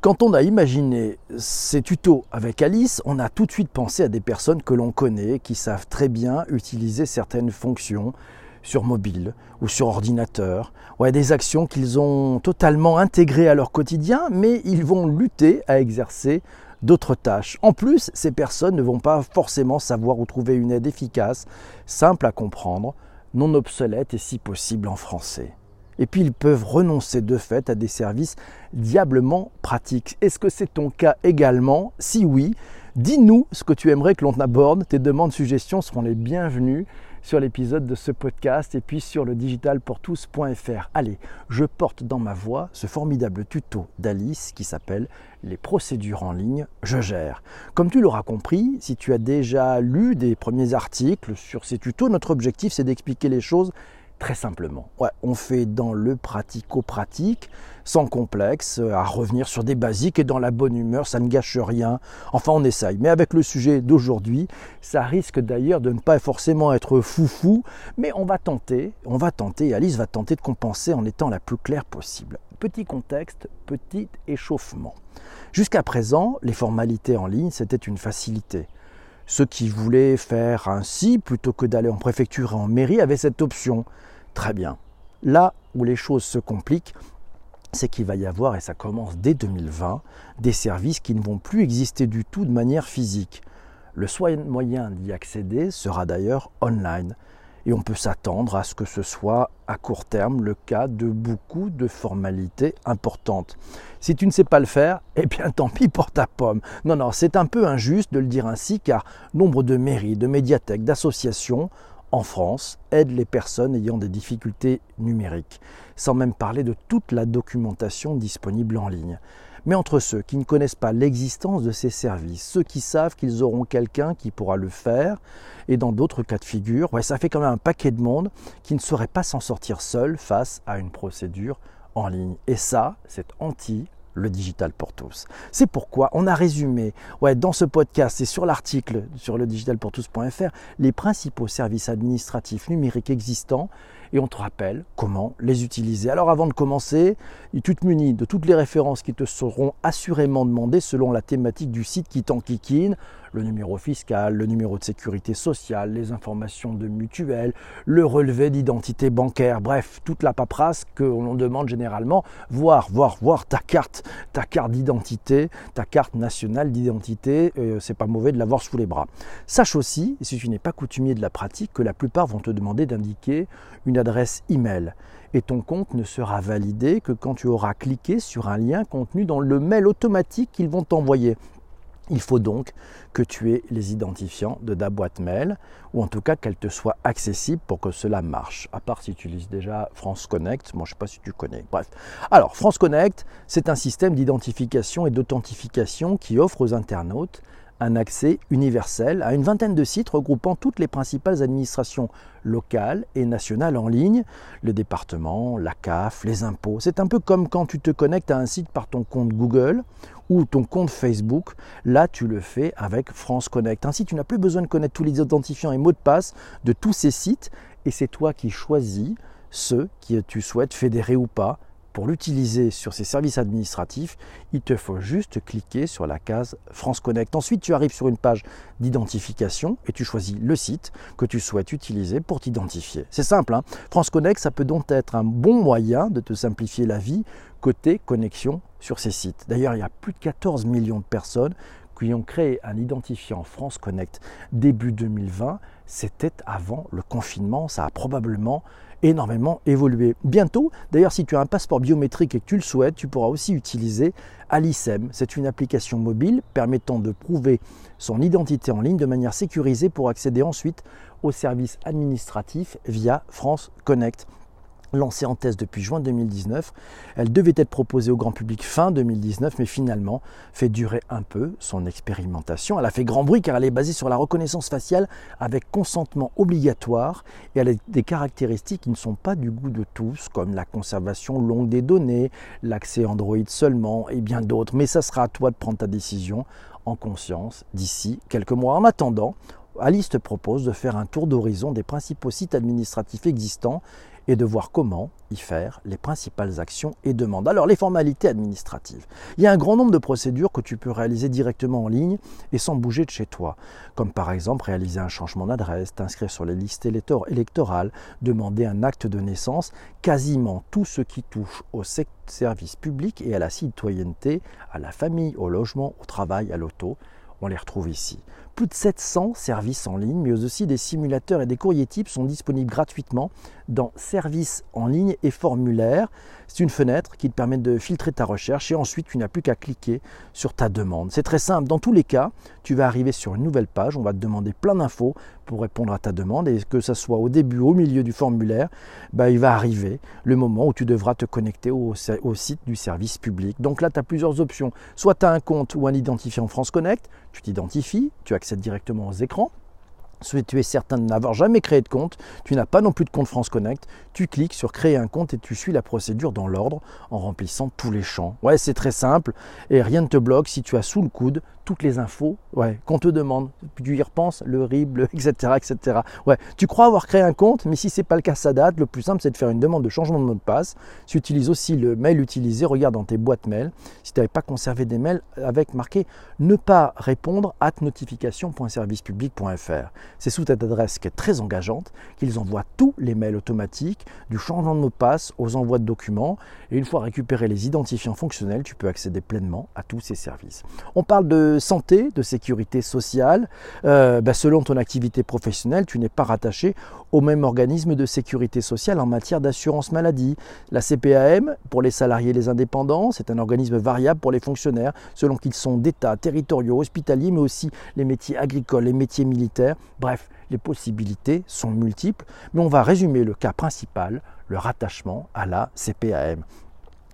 Quand on a imaginé ces tutos avec Alice, on a tout de suite pensé à des personnes que l'on connaît, qui savent très bien utiliser certaines fonctions sur mobile ou sur ordinateur, ou à des actions qu'ils ont totalement intégrées à leur quotidien, mais ils vont lutter à exercer d'autres tâches. En plus, ces personnes ne vont pas forcément savoir où trouver une aide efficace, simple à comprendre, non obsolète et si possible en français. Et puis ils peuvent renoncer de fait à des services diablement pratiques. Est-ce que c'est ton cas également? Si oui, dis-nous ce que tu aimerais que l'on aborde. Tes demandes, suggestions seront les bienvenues sur l'épisode de ce podcast et puis sur le digitalpourtous.fr. Allez, je porte dans ma voix ce formidable tuto d'Alice qui s'appelle Les procédures en ligne, je gère. Comme tu l'auras compris, si tu as déjà lu des premiers articles sur ces tutos, notre objectif c'est d'expliquer les choses très simplement. Ouais, on fait dans le pratico-pratique, sans complexe, euh, à revenir sur des basiques et dans la bonne humeur, ça ne gâche rien. Enfin, on essaye. Mais avec le sujet d'aujourd'hui, ça risque d'ailleurs de ne pas forcément être foufou, mais on va tenter, on va tenter, Alice va tenter de compenser en étant la plus claire possible. Petit contexte, petit échauffement. Jusqu'à présent, les formalités en ligne, c'était une facilité. Ceux qui voulaient faire ainsi, plutôt que d'aller en préfecture et en mairie, avaient cette option. Très bien. Là où les choses se compliquent, c'est qu'il va y avoir, et ça commence dès 2020, des services qui ne vont plus exister du tout de manière physique. Le moyen d'y accéder sera d'ailleurs online. Et on peut s'attendre à ce que ce soit à court terme le cas de beaucoup de formalités importantes. Si tu ne sais pas le faire, eh bien tant pis pour ta pomme. Non, non, c'est un peu injuste de le dire ainsi car nombre de mairies, de médiathèques, d'associations en France aident les personnes ayant des difficultés numériques, sans même parler de toute la documentation disponible en ligne. Mais entre ceux qui ne connaissent pas l'existence de ces services, ceux qui savent qu'ils auront quelqu'un qui pourra le faire, et dans d'autres cas de figure, ouais, ça fait quand même un paquet de monde qui ne saurait pas s'en sortir seul face à une procédure en ligne. Et ça, c'est anti le digital pour tous. C'est pourquoi on a résumé dans ce podcast et sur l'article sur le digitalpourtous.fr les principaux services administratifs numériques existants et on te rappelle comment les utiliser. Alors avant de commencer, tu te munis de toutes les références qui te seront assurément demandées selon la thématique du site qui t'enquiquine, le numéro fiscal, le numéro de sécurité sociale, les informations de mutuelle, le relevé d'identité bancaire, bref, toute la paperasse que l'on demande généralement, voir, voir, voir ta carte, ta carte d'identité, ta carte nationale d'identité, euh, c'est pas mauvais de l'avoir sous les bras. Sache aussi, si tu n'es pas coutumier de la pratique, que la plupart vont te demander d'indiquer une adresse email et ton compte ne sera validé que quand tu auras cliqué sur un lien contenu dans le mail automatique qu'ils vont t'envoyer. Il faut donc que tu aies les identifiants de ta boîte mail, ou en tout cas qu'elle te soit accessible pour que cela marche. À part si tu utilises déjà France Connect, moi je ne sais pas si tu connais. Bref. Alors, France Connect, c'est un système d'identification et d'authentification qui offre aux internautes un accès universel à une vingtaine de sites regroupant toutes les principales administrations locales et nationales en ligne, le département, la CAF, les impôts. C'est un peu comme quand tu te connectes à un site par ton compte Google ou ton compte Facebook. Là, tu le fais avec France Connect. Ainsi, tu n'as plus besoin de connaître tous les identifiants et mots de passe de tous ces sites et c'est toi qui choisis ceux que tu souhaites fédérer ou pas pour l'utiliser sur ces services administratifs, il te faut juste cliquer sur la case France Connect. Ensuite, tu arrives sur une page d'identification et tu choisis le site que tu souhaites utiliser pour t'identifier. C'est simple, hein. France Connect, ça peut donc être un bon moyen de te simplifier la vie côté connexion sur ces sites. D'ailleurs, il y a plus de 14 millions de personnes qui ont créé un identifiant France Connect début 2020. C'était avant le confinement, ça a probablement énormément évolué. Bientôt, d'ailleurs, si tu as un passeport biométrique et que tu le souhaites, tu pourras aussi utiliser Alicem. C'est une application mobile permettant de prouver son identité en ligne de manière sécurisée pour accéder ensuite aux services administratifs via France Connect lancée en test depuis juin 2019. Elle devait être proposée au grand public fin 2019, mais finalement fait durer un peu son expérimentation. Elle a fait grand bruit car elle est basée sur la reconnaissance faciale avec consentement obligatoire et elle a des caractéristiques qui ne sont pas du goût de tous, comme la conservation longue des données, l'accès Android seulement et bien d'autres. Mais ça sera à toi de prendre ta décision en conscience d'ici quelques mois. En attendant, Alice te propose de faire un tour d'horizon des principaux sites administratifs existants et de voir comment y faire les principales actions et demandes. Alors les formalités administratives. Il y a un grand nombre de procédures que tu peux réaliser directement en ligne et sans bouger de chez toi, comme par exemple réaliser un changement d'adresse, t'inscrire sur les listes électorales, demander un acte de naissance, quasiment tout ce qui touche au service public et à la citoyenneté, à la famille, au logement, au travail, à l'auto, on les retrouve ici. Plus de 700 services en ligne, mais aussi des simulateurs et des courriers types sont disponibles gratuitement dans Services en ligne et formulaires. C'est une fenêtre qui te permet de filtrer ta recherche et ensuite tu n'as plus qu'à cliquer sur ta demande. C'est très simple. Dans tous les cas, tu vas arriver sur une nouvelle page. On va te demander plein d'infos pour répondre à ta demande et que ce soit au début au milieu du formulaire, bah, il va arriver le moment où tu devras te connecter au, site du service public. Donc là, tu as plusieurs options. Soit tu as un compte ou un identifiant France Connect, tu t'identifies, tu directement aux écrans. Si tu es certain de n'avoir jamais créé de compte, tu n'as pas non plus de compte France Connect, tu cliques sur créer un compte et tu suis la procédure dans l'ordre en remplissant tous les champs. Ouais, c'est très simple et rien ne te bloque si tu as sous le coude toutes les infos ouais, qu'on te demande. Tu y repenses, le RIB, etc., etc. Ouais, tu crois avoir créé un compte, mais si ce n'est pas le cas, ça date. Le plus simple, c'est de faire une demande de changement de mot de passe. Tu utilises aussi le mail utilisé, regarde dans tes boîtes mail. Si tu n'avais pas conservé des mails avec marqué ne pas répondre at notification.servicepublic.fr. C'est sous cette adresse qui est très engageante qu'ils envoient tous les mails automatiques, du changement de mot de passe aux envois de documents. Et une fois récupérés les identifiants fonctionnels, tu peux accéder pleinement à tous ces services. On parle de santé, de sécurité sociale, euh, bah, selon ton activité professionnelle, tu n'es pas rattaché au même organisme de sécurité sociale en matière d'assurance maladie. La CPAM, pour les salariés et les indépendants, c'est un organisme variable pour les fonctionnaires, selon qu'ils sont d'État, territoriaux, hospitaliers, mais aussi les métiers agricoles, les métiers militaires. Bref, les possibilités sont multiples, mais on va résumer le cas principal, le rattachement à la CPAM.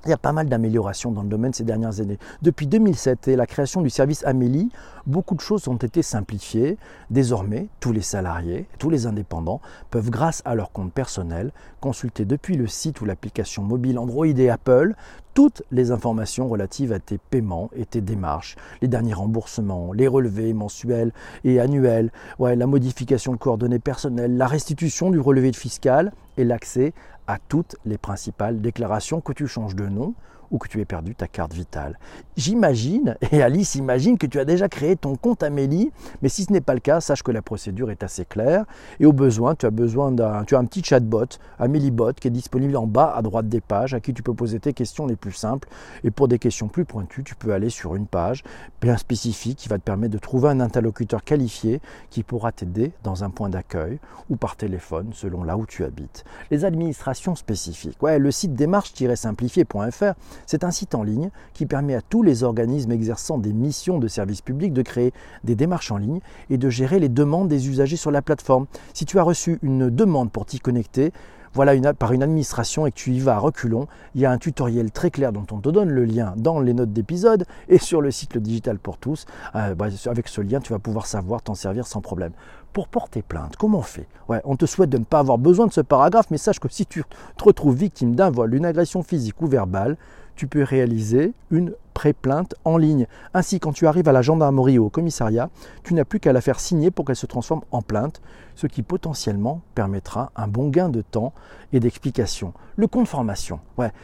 Il y a pas mal d'améliorations dans le domaine ces dernières années. Depuis 2007 et la création du service Amélie, beaucoup de choses ont été simplifiées. Désormais, tous les salariés, tous les indépendants peuvent, grâce à leur compte personnel, consulter depuis le site ou l'application mobile Android et Apple toutes les informations relatives à tes paiements et tes démarches, les derniers remboursements, les relevés mensuels et annuels, ouais, la modification de coordonnées personnelles, la restitution du relevé fiscal et l'accès à toutes les principales déclarations que tu changes de nom ou que tu aies perdu ta carte vitale. J'imagine, et Alice imagine que tu as déjà créé ton compte Amélie, mais si ce n'est pas le cas, sache que la procédure est assez claire. Et au besoin, tu as besoin d'un, tu as un petit chatbot, AmélieBot, qui est disponible en bas à droite des pages, à qui tu peux poser tes questions les plus simples. Et pour des questions plus pointues, tu peux aller sur une page bien spécifique qui va te permettre de trouver un interlocuteur qualifié qui pourra t'aider dans un point d'accueil ou par téléphone selon là où tu habites. Les administrations spécifiques. Ouais, le site démarche-simplifié.fr c'est un site en ligne qui permet à tous les organismes exerçant des missions de service public de créer des démarches en ligne et de gérer les demandes des usagers sur la plateforme. Si tu as reçu une demande pour t'y connecter, voilà par une administration et que tu y vas à reculons, il y a un tutoriel très clair dont on te donne le lien dans les notes d'épisode et sur le site Le Digital pour tous. Euh, bah, avec ce lien, tu vas pouvoir savoir t'en servir sans problème. Pour porter plainte, comment on fait? On te souhaite de ne pas avoir besoin de ce paragraphe, mais sache que si tu te retrouves victime d'un vol, d'une agression physique ou verbale, tu peux réaliser une pré-plainte en ligne. Ainsi, quand tu arrives à la gendarmerie ou au commissariat, tu n'as plus qu'à la faire signer pour qu'elle se transforme en plainte, ce qui potentiellement permettra un bon gain de temps et d'explication. Le compte formation.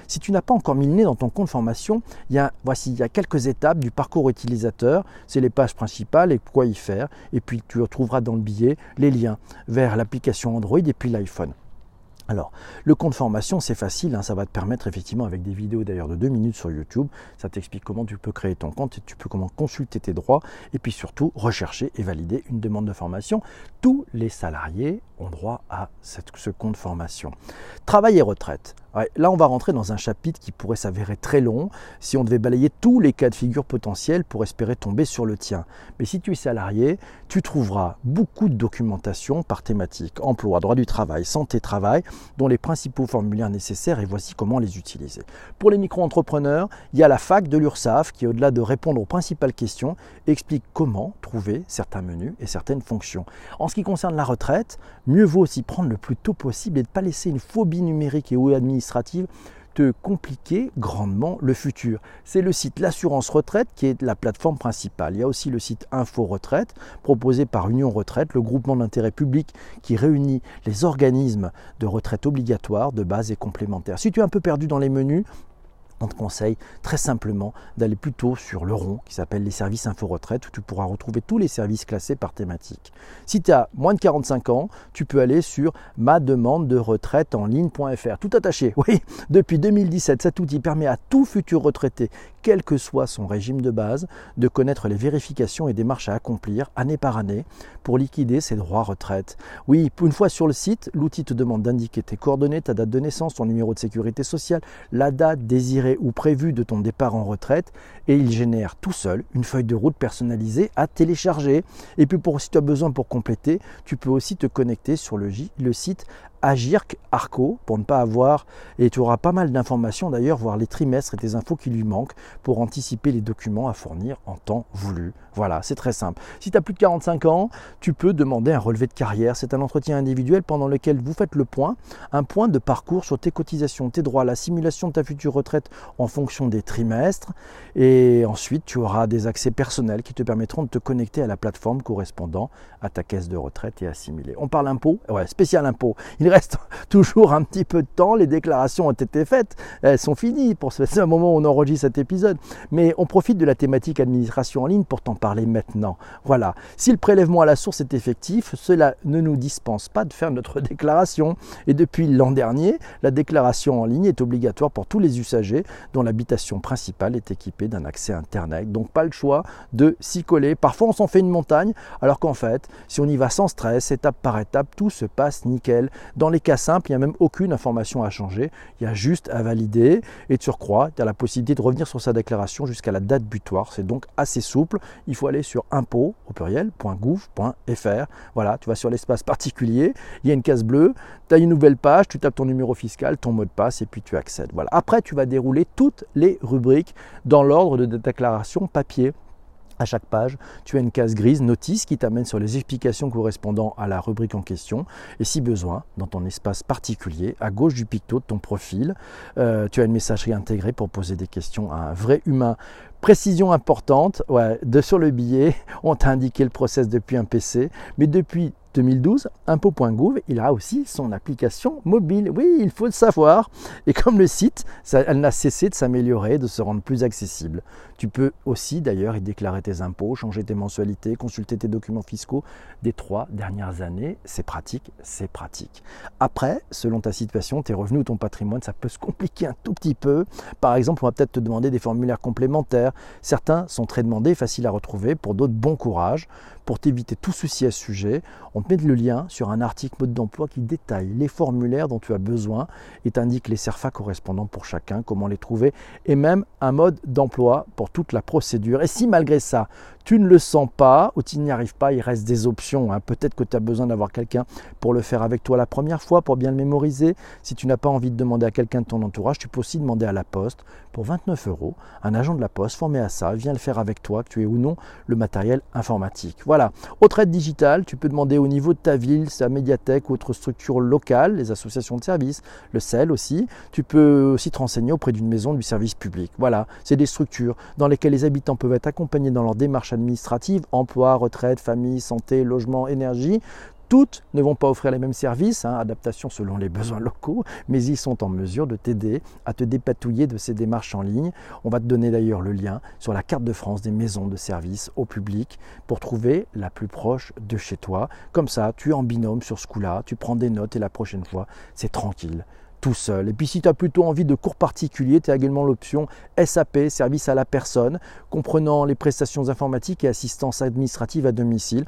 Si tu n'as pas encore mis le nez dans ton compte formation, il y a, voici, il y a quelques étapes du parcours utilisateur. C'est les pages principales et quoi y faire. Et puis tu retrouveras dans le billet les liens vers l'application Android et puis l'iPhone. Alors, le compte formation, c'est facile, hein, ça va te permettre effectivement, avec des vidéos d'ailleurs de deux minutes sur YouTube, ça t'explique comment tu peux créer ton compte, tu peux comment consulter tes droits, et puis surtout rechercher et valider une demande de formation. Tous les salariés droit à ce compte formation. Travail et retraite là, on va rentrer dans un chapitre qui pourrait s'avérer très long si on devait balayer tous les cas de figure potentiels pour espérer tomber sur le tien. Mais si tu es salarié, tu trouveras beaucoup de documentation par thématique emploi, droit du travail, santé, travail, dont les principaux formulaires nécessaires et voici comment les utiliser. Pour les micro-entrepreneurs, il y a la fac de l'URSAF qui, au-delà de répondre aux principales questions, explique comment trouver certains menus et certaines fonctions. En ce qui concerne la retraite, mieux vaut s'y prendre le plus tôt possible et ne pas laisser une phobie numérique et ou administrative te compliquer grandement le futur. C'est le site L'Assurance Retraite qui est la plateforme principale. Il y a aussi le site Info Retraite proposé par Union Retraite, le groupement d'intérêt public qui réunit les organismes de retraite obligatoire, de base et complémentaire. Si tu es un peu perdu dans les menus, on te conseille très simplement d'aller plutôt sur le rond qui s'appelle les services info retraite où tu pourras retrouver tous les services classés par thématique. Si tu as moins de 45 ans, tu peux aller sur ma demande de retraite en ligne.fr. Tout attaché. Oui, depuis 2017, cet outil permet à tout futur retraité, quel que soit son régime de base, de connaître les vérifications et démarches à accomplir année par année pour liquider ses droits retraite. Oui, une fois sur le site, l'outil te demande d'indiquer tes coordonnées, ta date de naissance, ton numéro de sécurité sociale, la date désirée ou prévu de ton départ en retraite et il génère tout seul une feuille de route personnalisée à télécharger. Et puis pour, si tu as besoin pour compléter, tu peux aussi te connecter sur le, le site Agirc Arco pour ne pas avoir, et tu auras pas mal d'informations d'ailleurs, voir les trimestres et tes infos qui lui manquent pour anticiper les documents à fournir en temps voulu. Voilà, c'est très simple. Si tu as plus de 45 ans, tu peux demander un relevé de carrière. C'est un entretien individuel pendant lequel vous faites le point, un point de parcours sur tes cotisations, tes droits, la simulation de ta future retraite en fonction des trimestres. Et ensuite, tu auras des accès personnels qui te permettront de te connecter à la plateforme correspondant à ta caisse de retraite et assimilée. On parle impôt, ouais, spécial impôt. Reste toujours un petit peu de temps. Les déclarations ont été faites, elles sont finies pour ce moment où on enregistre cet épisode. Mais on profite de la thématique administration en ligne pour t'en parler maintenant. Voilà. Si le prélèvement à la source est effectif, cela ne nous dispense pas de faire notre déclaration. Et depuis l'an dernier, la déclaration en ligne est obligatoire pour tous les usagers dont l'habitation principale est équipée d'un accès Internet. Donc pas le choix de s'y coller. Parfois on s'en fait une montagne, alors qu'en fait, si on y va sans stress, étape par étape, tout se passe nickel. Les cas simples, il n'y a même aucune information à changer, il y a juste à valider et de surcroît, tu as la possibilité de revenir sur sa déclaration jusqu'à la date butoir. C'est donc assez souple. Il faut aller sur impôt au pluriel.gouv.fr. Voilà, tu vas sur l'espace particulier, il y a une case bleue, tu as une nouvelle page, tu tapes ton numéro fiscal, ton mot de passe et puis tu accèdes. Voilà. Après, tu vas dérouler toutes les rubriques dans l'ordre de déclaration papier. À chaque page, tu as une case grise notice qui t'amène sur les explications correspondant à la rubrique en question. Et si besoin, dans ton espace particulier, à gauche du picto de ton profil, euh, tu as une messagerie intégrée pour poser des questions à un vrai humain. Précision importante, ouais, de sur le billet, on t'a indiqué le process depuis un PC, mais depuis 2012, impôt.gouv, il a aussi son application mobile. Oui, il faut le savoir. Et comme le site, elle n'a cessé de s'améliorer, de se rendre plus accessible. Tu peux aussi d'ailleurs y déclarer tes impôts, changer tes mensualités, consulter tes documents fiscaux des trois dernières années. C'est pratique, c'est pratique. Après, selon ta situation, tes revenus ou ton patrimoine, ça peut se compliquer un tout petit peu. Par exemple, on va peut-être te demander des formulaires complémentaires. Certains sont très demandés, faciles à retrouver. Pour d'autres, bon courage. Pour t'éviter tout souci à ce sujet, on te met le lien sur un article mode d'emploi qui détaille les formulaires dont tu as besoin et t'indique les CERFA correspondants pour chacun, comment les trouver et même un mode d'emploi pour toute la procédure. Et si malgré ça, tu ne le sens pas ou tu n'y arrives pas, il reste des options. Hein. Peut-être que tu as besoin d'avoir quelqu'un pour le faire avec toi la première fois, pour bien le mémoriser. Si tu n'as pas envie de demander à quelqu'un de ton entourage, tu peux aussi demander à la poste pour 29 euros. Un agent de la poste formé à ça vient le faire avec toi, que tu aies ou non le matériel informatique. Voilà. Autre aide digitale, tu peux demander au niveau de ta ville, sa médiathèque ou autre structure locale, les associations de services, le CEL aussi. Tu peux aussi te renseigner auprès d'une maison du service public. Voilà. C'est des structures dans lesquelles les habitants peuvent être accompagnés dans leur démarche administratives, emploi, retraite, famille, santé, logement, énergie, toutes ne vont pas offrir les mêmes services, hein, adaptation selon les besoins locaux, mais ils sont en mesure de t'aider à te dépatouiller de ces démarches en ligne. On va te donner d'ailleurs le lien sur la carte de France des maisons de services au public pour trouver la plus proche de chez toi. Comme ça, tu es en binôme sur ce coup-là, tu prends des notes et la prochaine fois, c'est tranquille tout seul. Et puis si tu as plutôt envie de cours particuliers, tu as également l'option SAP, service à la personne, comprenant les prestations informatiques et assistance administrative à domicile.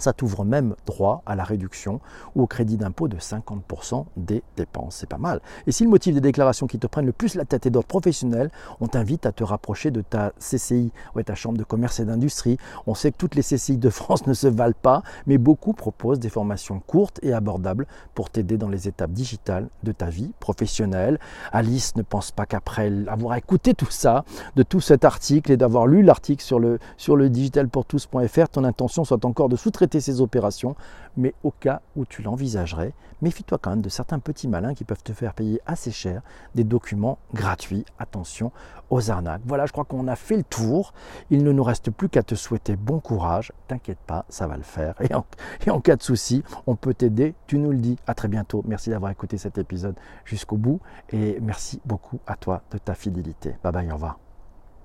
Ça t'ouvre même droit à la réduction ou au crédit d'impôt de 50% des dépenses. C'est pas mal. Et si le motif des déclarations qui te prennent le plus la tête est d'ordre professionnel, on t'invite à te rapprocher de ta CCI, ou ta chambre de commerce et d'industrie. On sait que toutes les CCI de France ne se valent pas, mais beaucoup proposent des formations courtes et abordables pour t'aider dans les étapes digitales de ta vie professionnelle. Alice ne pense pas qu'après avoir écouté tout ça, de tout cet article et d'avoir lu l'article sur le, sur le digitalpourtous.fr, ton intention soit encore de sous-traiter traiter ces opérations, mais au cas où tu l'envisagerais, méfie-toi quand même de certains petits malins qui peuvent te faire payer assez cher des documents gratuits. Attention aux arnaques. Voilà, je crois qu'on a fait le tour. Il ne nous reste plus qu'à te souhaiter bon courage. T'inquiète pas, ça va le faire. Et en, et en cas de souci, on peut t'aider. Tu nous le dis. À très bientôt. Merci d'avoir écouté cet épisode jusqu'au bout. Et merci beaucoup à toi de ta fidélité. Bye bye, au revoir.